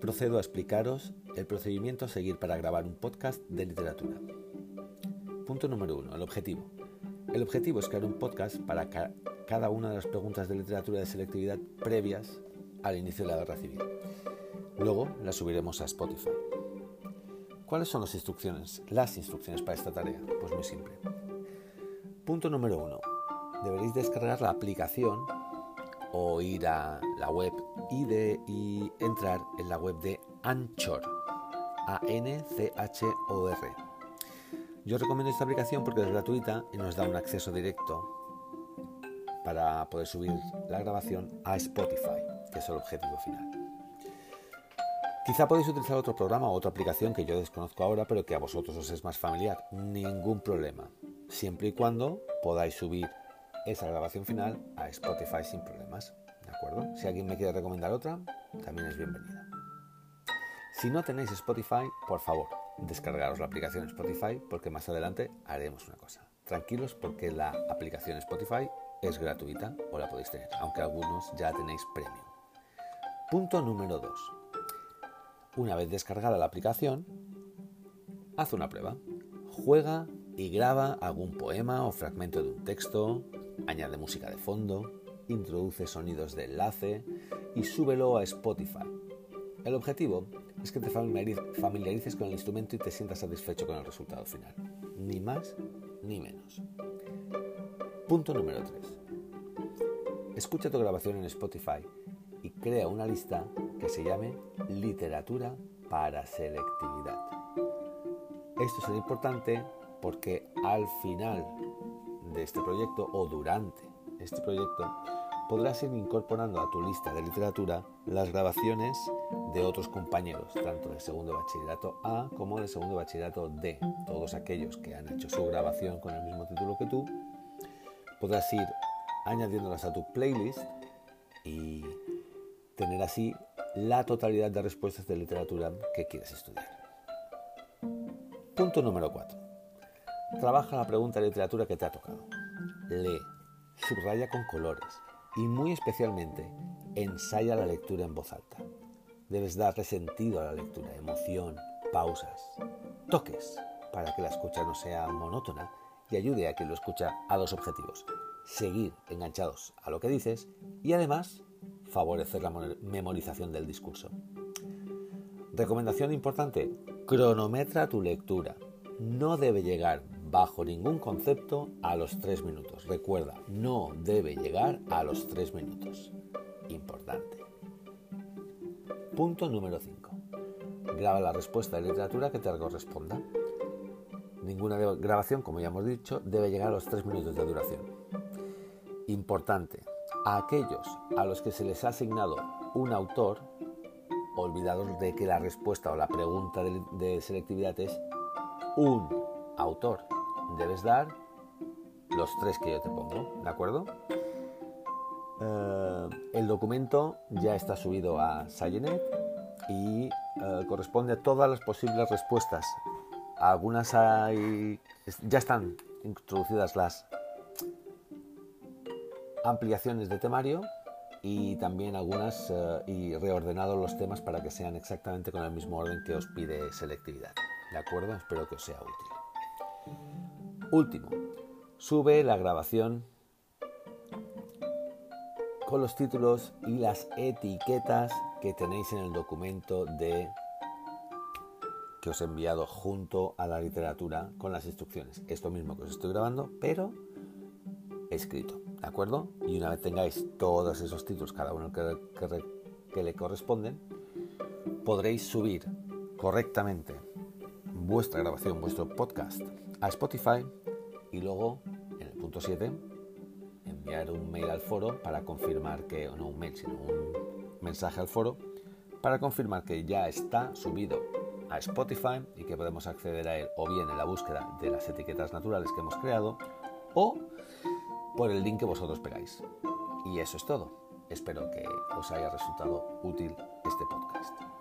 procedo a explicaros el procedimiento a seguir para grabar un podcast de literatura. Punto número uno, el objetivo. El objetivo es crear un podcast para cada una de las preguntas de literatura de selectividad previas al inicio de la guerra civil. Luego las subiremos a Spotify. ¿Cuáles son las instrucciones? Las instrucciones para esta tarea. Pues muy simple. Punto número uno. Deberéis descargar la aplicación o ir a la web y, de, entrar en la web de Anchor. A-N-C-H-O-R. Yo recomiendo esta aplicación porque es gratuita y nos da un acceso directo para poder subir la grabación a Spotify, que es el objetivo final. Quizá podéis utilizar otro programa o otra aplicación que yo desconozco ahora, pero que a vosotros os es más familiar. Ningún problema, siempre y cuando podáis subir esa grabación final a Spotify sin problemas. ¿De acuerdo? Si alguien me quiere recomendar otra, también es bienvenida. Si no tenéis Spotify, por favor, descargaros la aplicación Spotify porque más adelante haremos una cosa. Tranquilos porque la aplicación Spotify es gratuita o la podéis tener, aunque algunos ya tenéis premium. Punto número 2. Una vez descargada la aplicación, haz una prueba. Juega y graba algún poema o fragmento de un texto, añade música de fondo, introduce sonidos de enlace y súbelo a Spotify. El objetivo es que te familiarices con el instrumento y te sientas satisfecho con el resultado final. Ni más ni menos. Punto número 3. Escucha tu grabación en Spotify y crea una lista que se llame Literatura para Selectividad. Esto será importante porque al final de este proyecto o durante este proyecto podrás ir incorporando a tu lista de literatura las grabaciones de otros compañeros, tanto de segundo bachillerato A como de segundo bachillerato D. Todos aquellos que han hecho su grabación con el mismo título que tú, podrás ir añadiéndolas a tu playlist y tener así la totalidad de respuestas de literatura que quieres estudiar. Punto número 4. Trabaja la pregunta de literatura que te ha tocado. Lee, subraya con colores y muy especialmente ensaya la lectura en voz alta. Debes darle sentido a la lectura, emoción, pausas, toques, para que la escucha no sea monótona y ayude a quien lo escucha a dos objetivos. Seguir enganchados a lo que dices y además favorecer la memorización del discurso. Recomendación importante, cronometra tu lectura. No debe llegar bajo ningún concepto a los tres minutos. Recuerda, no debe llegar a los tres minutos. Importante. Punto número 5. Graba la respuesta de literatura que te corresponda. Ninguna grabación, como ya hemos dicho, debe llegar a los tres minutos de duración. Importante. A aquellos a los que se les ha asignado un autor, olvidados de que la respuesta o la pregunta de selectividad es un autor debes dar los tres que yo te pongo, ¿de acuerdo? Eh, el documento ya está subido a Science y eh, corresponde a todas las posibles respuestas. Algunas hay, ya están introducidas las ampliaciones de temario y también algunas eh, y reordenados los temas para que sean exactamente con el mismo orden que os pide selectividad. ¿De acuerdo? Espero que os sea útil. Último, sube la grabación con los títulos y las etiquetas que tenéis en el documento de que os he enviado junto a la literatura con las instrucciones. Esto mismo que os estoy grabando, pero escrito, ¿de acuerdo? Y una vez tengáis todos esos títulos, cada uno que, que le corresponden, podréis subir correctamente vuestra grabación, vuestro podcast a Spotify y luego, en el punto 7, enviar un mail al foro para confirmar que, no un mail, sino un mensaje al foro para confirmar que ya está subido a Spotify y que podemos acceder a él o bien en la búsqueda de las etiquetas naturales que hemos creado o por el link que vosotros pegáis. Y eso es todo. Espero que os haya resultado útil este podcast.